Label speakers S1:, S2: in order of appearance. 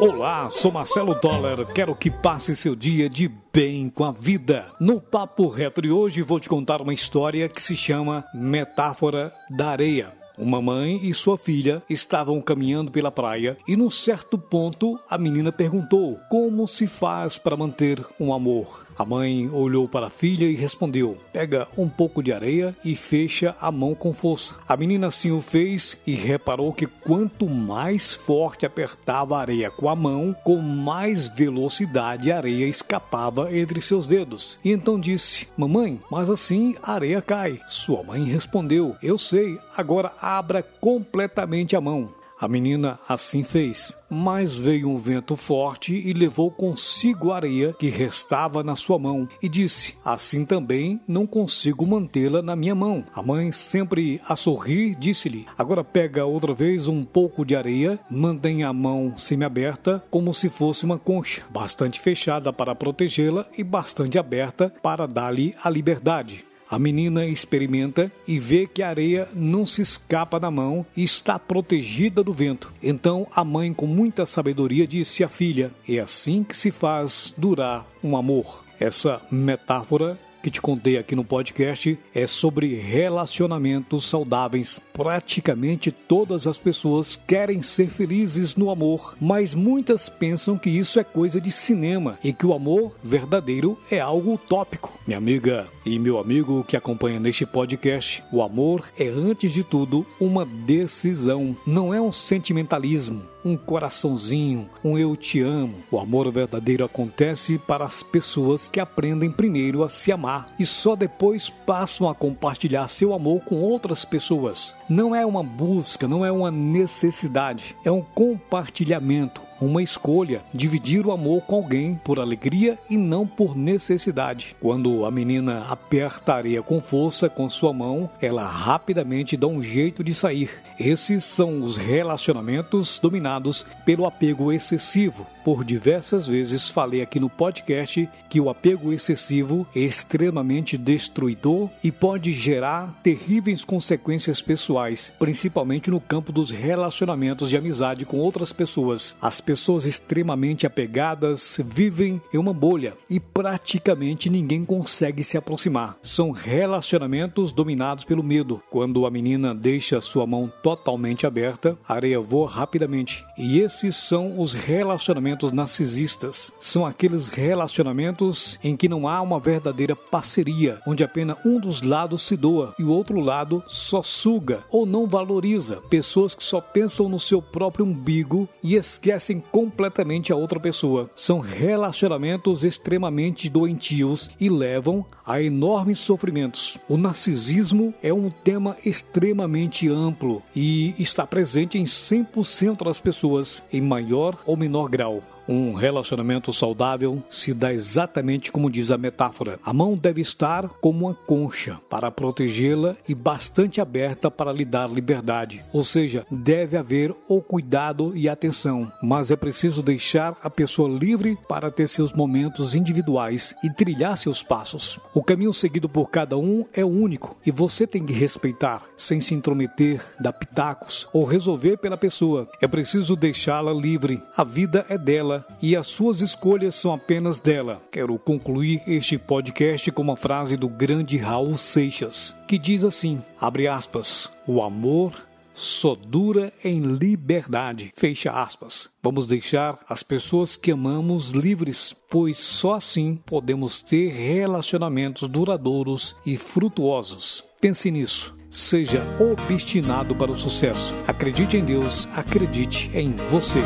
S1: Olá, sou Marcelo Dollar. Quero que passe seu dia de bem com a vida. No Papo Reto de hoje vou te contar uma história que se chama Metáfora da Areia. Uma mãe e sua filha estavam caminhando pela praia e, num certo ponto, a menina perguntou como se faz para manter um amor. A mãe olhou para a filha e respondeu: Pega um pouco de areia e fecha a mão com força. A menina assim o fez e reparou que quanto mais forte apertava a areia com a mão, com mais velocidade a areia escapava entre seus dedos. E então disse: Mamãe, mas assim a areia cai. Sua mãe respondeu: Eu sei, agora abra completamente a mão. A menina assim fez, mas veio um vento forte e levou consigo a areia que restava na sua mão e disse: Assim também não consigo mantê-la na minha mão. A mãe, sempre a sorrir, disse-lhe: Agora pega outra vez um pouco de areia, mantenha a mão semi-aberta como se fosse uma concha, bastante fechada para protegê-la e bastante aberta para dar-lhe a liberdade. A menina experimenta e vê que a areia não se escapa da mão e está protegida do vento. Então a mãe, com muita sabedoria, disse à filha: É assim que se faz durar um amor. Essa metáfora que te contei aqui no podcast é sobre relacionamentos saudáveis. Praticamente todas as pessoas querem ser felizes no amor, mas muitas pensam que isso é coisa de cinema e que o amor verdadeiro é algo utópico. Minha amiga e meu amigo que acompanha neste podcast, o amor é antes de tudo uma decisão, não é um sentimentalismo um coraçãozinho, um eu te amo. O amor verdadeiro acontece para as pessoas que aprendem primeiro a se amar e só depois passam a compartilhar seu amor com outras pessoas. Não é uma busca, não é uma necessidade, é um compartilhamento uma escolha, dividir o amor com alguém por alegria e não por necessidade. Quando a menina aperta a areia com força com sua mão, ela rapidamente dá um jeito de sair. Esses são os relacionamentos dominados pelo apego excessivo. Por diversas vezes falei aqui no podcast que o apego excessivo é extremamente destruidor e pode gerar terríveis consequências pessoais, principalmente no campo dos relacionamentos de amizade com outras pessoas. As pessoas extremamente apegadas vivem em uma bolha e praticamente ninguém consegue se aproximar. São relacionamentos dominados pelo medo. Quando a menina deixa sua mão totalmente aberta, a areia voa rapidamente. E esses são os relacionamentos narcisistas. São aqueles relacionamentos em que não há uma verdadeira parceria, onde apenas um dos lados se doa e o outro lado só suga ou não valoriza. Pessoas que só pensam no seu próprio umbigo e esquecem completamente a outra pessoa. São relacionamentos extremamente doentios e levam a enormes sofrimentos. O narcisismo é um tema extremamente amplo e está presente em 100% das pessoas, em maior ou menor grau. Um relacionamento saudável se dá exatamente como diz a metáfora. A mão deve estar como uma concha para protegê-la e bastante aberta para lhe dar liberdade. Ou seja, deve haver o cuidado e atenção, mas é preciso deixar a pessoa livre para ter seus momentos individuais e trilhar seus passos. O caminho seguido por cada um é único e você tem que respeitar, sem se intrometer, dar pitacos ou resolver pela pessoa. É preciso deixá-la livre. A vida é e as suas escolhas são apenas dela. Quero concluir este podcast com uma frase do grande Raul Seixas, que diz assim: abre aspas, o amor só dura em liberdade. Fecha aspas. Vamos deixar as pessoas que amamos livres, pois só assim podemos ter relacionamentos duradouros e frutuosos. Pense nisso. Seja obstinado para o sucesso. Acredite em Deus, acredite em você.